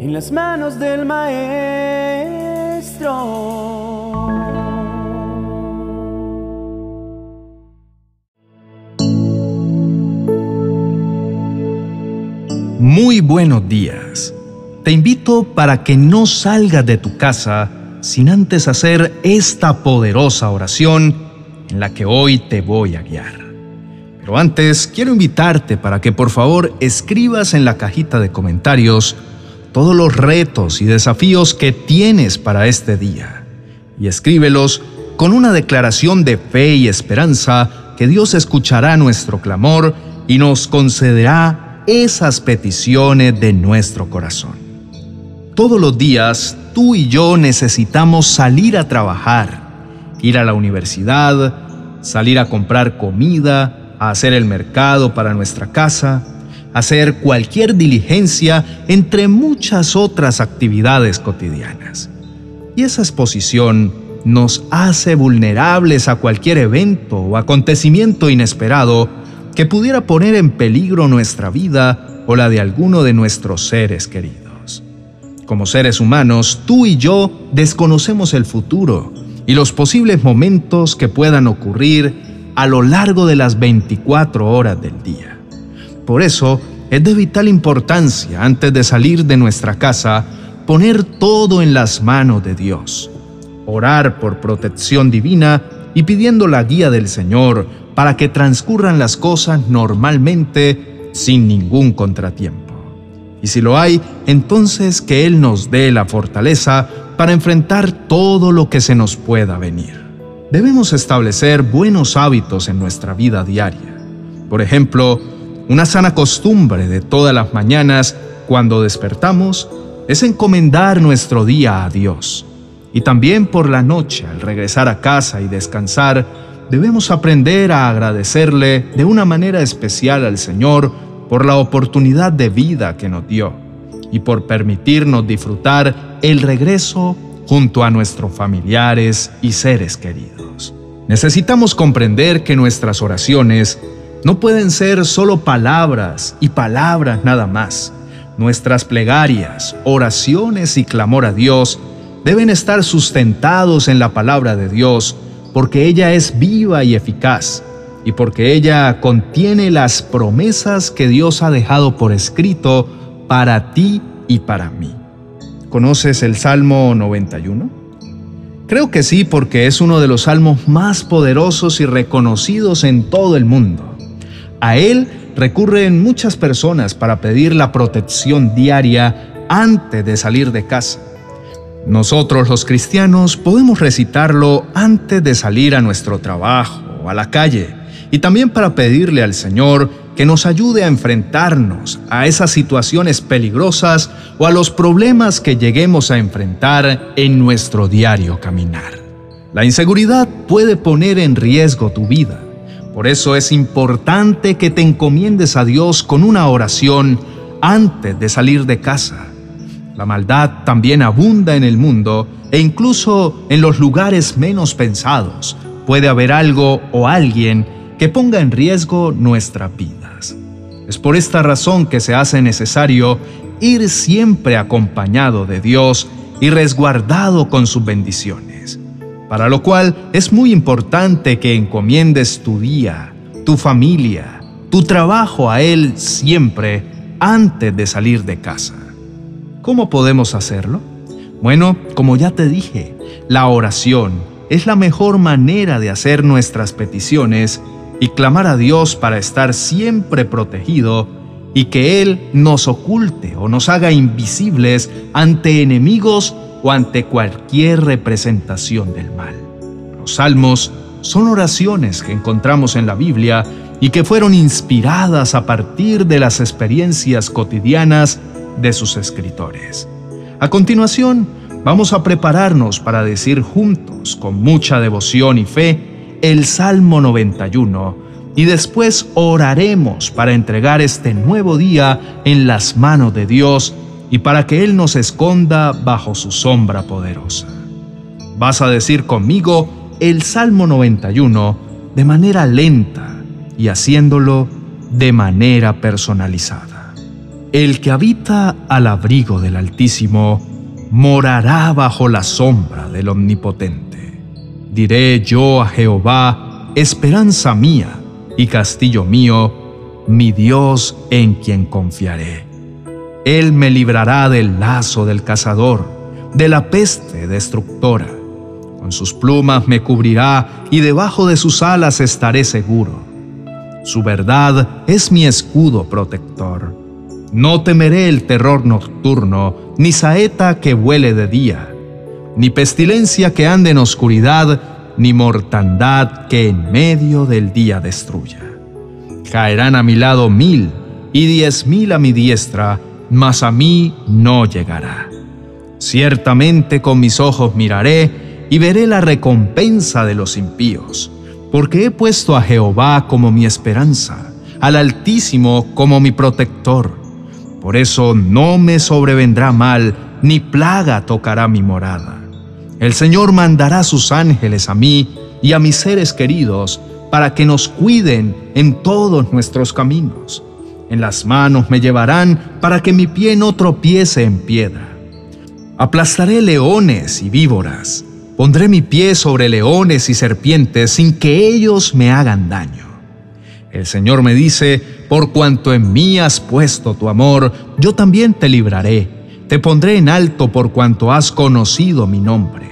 en las manos del Maestro. Muy buenos días. Te invito para que no salgas de tu casa sin antes hacer esta poderosa oración en la que hoy te voy a guiar. Pero antes quiero invitarte para que por favor escribas en la cajita de comentarios todos los retos y desafíos que tienes para este día y escríbelos con una declaración de fe y esperanza que Dios escuchará nuestro clamor y nos concederá esas peticiones de nuestro corazón. Todos los días tú y yo necesitamos salir a trabajar, ir a la universidad, salir a comprar comida, a hacer el mercado para nuestra casa, hacer cualquier diligencia entre muchas otras actividades cotidianas. Y esa exposición nos hace vulnerables a cualquier evento o acontecimiento inesperado que pudiera poner en peligro nuestra vida o la de alguno de nuestros seres queridos. Como seres humanos, tú y yo desconocemos el futuro y los posibles momentos que puedan ocurrir a lo largo de las 24 horas del día. Por eso, es de vital importancia, antes de salir de nuestra casa, poner todo en las manos de Dios, orar por protección divina y pidiendo la guía del Señor para que transcurran las cosas normalmente sin ningún contratiempo. Y si lo hay, entonces que Él nos dé la fortaleza para enfrentar todo lo que se nos pueda venir. Debemos establecer buenos hábitos en nuestra vida diaria. Por ejemplo, una sana costumbre de todas las mañanas cuando despertamos es encomendar nuestro día a Dios. Y también por la noche, al regresar a casa y descansar, debemos aprender a agradecerle de una manera especial al Señor por la oportunidad de vida que nos dio y por permitirnos disfrutar el regreso junto a nuestros familiares y seres queridos. Necesitamos comprender que nuestras oraciones no pueden ser solo palabras y palabras nada más. Nuestras plegarias, oraciones y clamor a Dios deben estar sustentados en la palabra de Dios porque ella es viva y eficaz, y porque ella contiene las promesas que Dios ha dejado por escrito para ti y para mí. ¿Conoces el Salmo 91? Creo que sí, porque es uno de los salmos más poderosos y reconocidos en todo el mundo. A él recurren muchas personas para pedir la protección diaria antes de salir de casa. Nosotros los cristianos podemos recitarlo antes de salir a nuestro trabajo o a la calle y también para pedirle al Señor que nos ayude a enfrentarnos a esas situaciones peligrosas o a los problemas que lleguemos a enfrentar en nuestro diario caminar. La inseguridad puede poner en riesgo tu vida. Por eso es importante que te encomiendes a Dios con una oración antes de salir de casa. La maldad también abunda en el mundo e incluso en los lugares menos pensados. Puede haber algo o alguien que ponga en riesgo nuestras vidas. Es por esta razón que se hace necesario ir siempre acompañado de Dios y resguardado con sus bendiciones, para lo cual es muy importante que encomiendes tu día, tu familia, tu trabajo a Él siempre antes de salir de casa. ¿Cómo podemos hacerlo? Bueno, como ya te dije, la oración es la mejor manera de hacer nuestras peticiones y clamar a Dios para estar siempre protegido y que Él nos oculte o nos haga invisibles ante enemigos o ante cualquier representación del mal. Los salmos son oraciones que encontramos en la Biblia y que fueron inspiradas a partir de las experiencias cotidianas de sus escritores. A continuación, vamos a prepararnos para decir juntos, con mucha devoción y fe, el Salmo 91 y después oraremos para entregar este nuevo día en las manos de Dios y para que Él nos esconda bajo su sombra poderosa. Vas a decir conmigo el Salmo 91 de manera lenta y haciéndolo de manera personalizada. el que habita al abrigo del Altísimo morará bajo la sombra del Omnipotente. Diré yo a Jehová, esperanza mía y castillo mío, mi Dios en quien confiaré. Él me librará del lazo del cazador, de la peste destructora. Con sus plumas me cubrirá y debajo de sus alas estaré seguro. Su verdad es mi escudo protector. No temeré el terror nocturno, ni saeta que vuele de día, ni pestilencia que ande en oscuridad, ni mortandad que en medio del día destruya. Caerán a mi lado mil y diez mil a mi diestra, mas a mí no llegará. Ciertamente con mis ojos miraré y veré la recompensa de los impíos, porque he puesto a Jehová como mi esperanza, al Altísimo como mi protector. Por eso no me sobrevendrá mal, ni plaga tocará mi morada. El Señor mandará sus ángeles a mí y a mis seres queridos, para que nos cuiden en todos nuestros caminos. En las manos me llevarán para que mi pie no tropiece en piedra. Aplastaré leones y víboras. Pondré mi pie sobre leones y serpientes sin que ellos me hagan daño. El Señor me dice, por cuanto en mí has puesto tu amor, yo también te libraré. Te pondré en alto por cuanto has conocido mi nombre.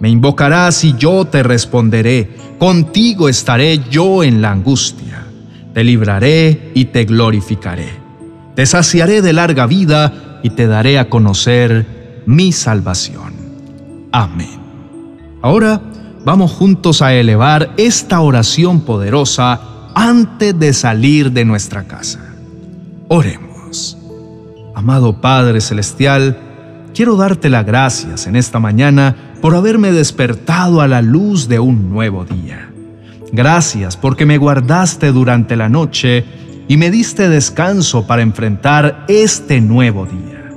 Me invocarás y yo te responderé. Contigo estaré yo en la angustia. Te libraré y te glorificaré. Te saciaré de larga vida y te daré a conocer mi salvación. Amén. Ahora vamos juntos a elevar esta oración poderosa antes de salir de nuestra casa. Oremos. Amado Padre Celestial, quiero darte las gracias en esta mañana por haberme despertado a la luz de un nuevo día. Gracias porque me guardaste durante la noche y me diste descanso para enfrentar este nuevo día.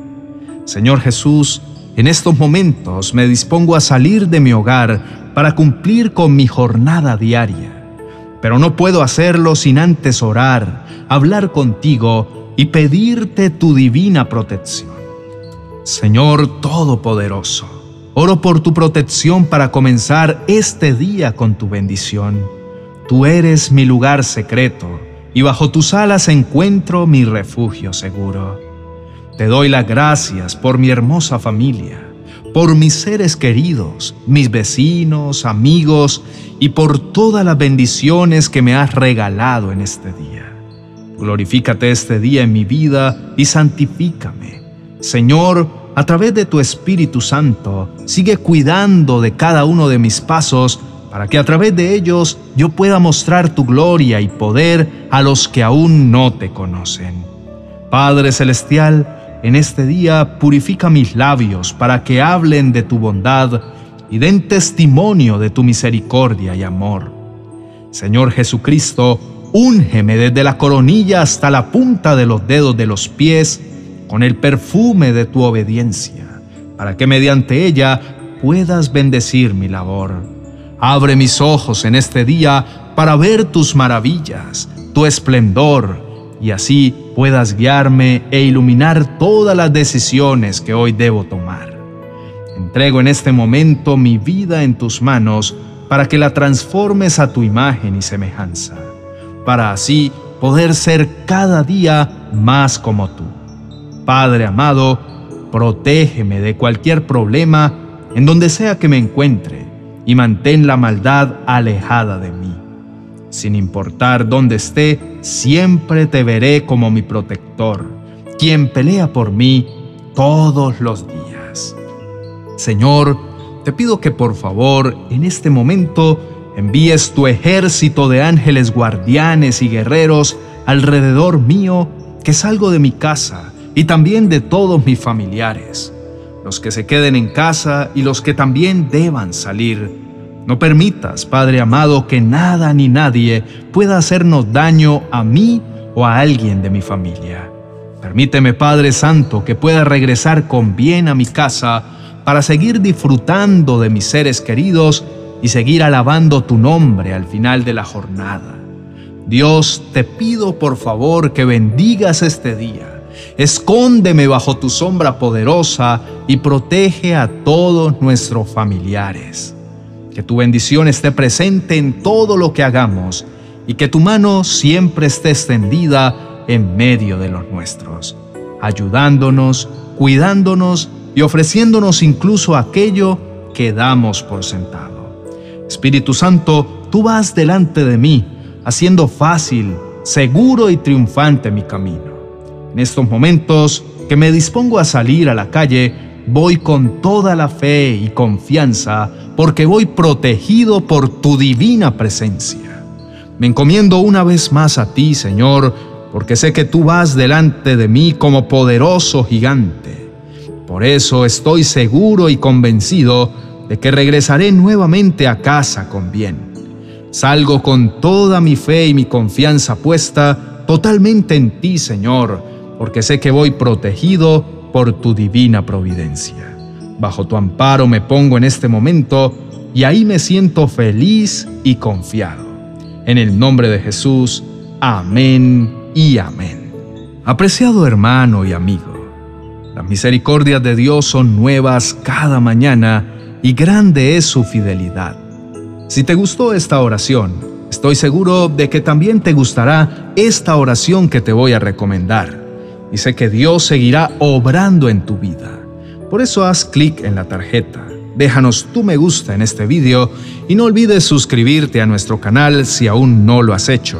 Señor Jesús, en estos momentos me dispongo a salir de mi hogar para cumplir con mi jornada diaria, pero no puedo hacerlo sin antes orar, hablar contigo y pedirte tu divina protección. Señor Todopoderoso, oro por tu protección para comenzar este día con tu bendición. Tú eres mi lugar secreto y bajo tus alas encuentro mi refugio seguro. Te doy las gracias por mi hermosa familia, por mis seres queridos, mis vecinos, amigos y por todas las bendiciones que me has regalado en este día. Glorifícate este día en mi vida y santifícame. Señor, a través de tu Espíritu Santo, sigue cuidando de cada uno de mis pasos para que a través de ellos yo pueda mostrar tu gloria y poder a los que aún no te conocen. Padre Celestial, en este día purifica mis labios para que hablen de tu bondad y den testimonio de tu misericordia y amor. Señor Jesucristo, úngeme desde la coronilla hasta la punta de los dedos de los pies con el perfume de tu obediencia, para que mediante ella puedas bendecir mi labor. Abre mis ojos en este día para ver tus maravillas, tu esplendor, y así puedas guiarme e iluminar todas las decisiones que hoy debo tomar. Entrego en este momento mi vida en tus manos para que la transformes a tu imagen y semejanza, para así poder ser cada día más como tú. Padre amado, protégeme de cualquier problema en donde sea que me encuentre y mantén la maldad alejada de mí. Sin importar dónde esté, siempre te veré como mi protector, quien pelea por mí todos los días. Señor, te pido que por favor en este momento envíes tu ejército de ángeles guardianes y guerreros alrededor mío, que salgo de mi casa y también de todos mis familiares que se queden en casa y los que también deban salir. No permitas, Padre amado, que nada ni nadie pueda hacernos daño a mí o a alguien de mi familia. Permíteme, Padre Santo, que pueda regresar con bien a mi casa para seguir disfrutando de mis seres queridos y seguir alabando tu nombre al final de la jornada. Dios, te pido por favor que bendigas este día Escóndeme bajo tu sombra poderosa y protege a todos nuestros familiares. Que tu bendición esté presente en todo lo que hagamos y que tu mano siempre esté extendida en medio de los nuestros, ayudándonos, cuidándonos y ofreciéndonos incluso aquello que damos por sentado. Espíritu Santo, tú vas delante de mí, haciendo fácil, seguro y triunfante mi camino. En estos momentos que me dispongo a salir a la calle, voy con toda la fe y confianza porque voy protegido por tu divina presencia. Me encomiendo una vez más a ti, Señor, porque sé que tú vas delante de mí como poderoso gigante. Por eso estoy seguro y convencido de que regresaré nuevamente a casa con bien. Salgo con toda mi fe y mi confianza puesta totalmente en ti, Señor, porque sé que voy protegido por tu divina providencia. Bajo tu amparo me pongo en este momento y ahí me siento feliz y confiado. En el nombre de Jesús, amén y amén. Apreciado hermano y amigo, las misericordias de Dios son nuevas cada mañana y grande es su fidelidad. Si te gustó esta oración, estoy seguro de que también te gustará esta oración que te voy a recomendar y sé que Dios seguirá obrando en tu vida. Por eso haz clic en la tarjeta, déjanos tu me gusta en este video y no olvides suscribirte a nuestro canal si aún no lo has hecho,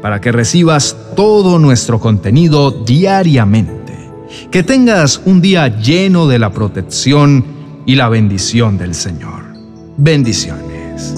para que recibas todo nuestro contenido diariamente. Que tengas un día lleno de la protección y la bendición del Señor. Bendiciones.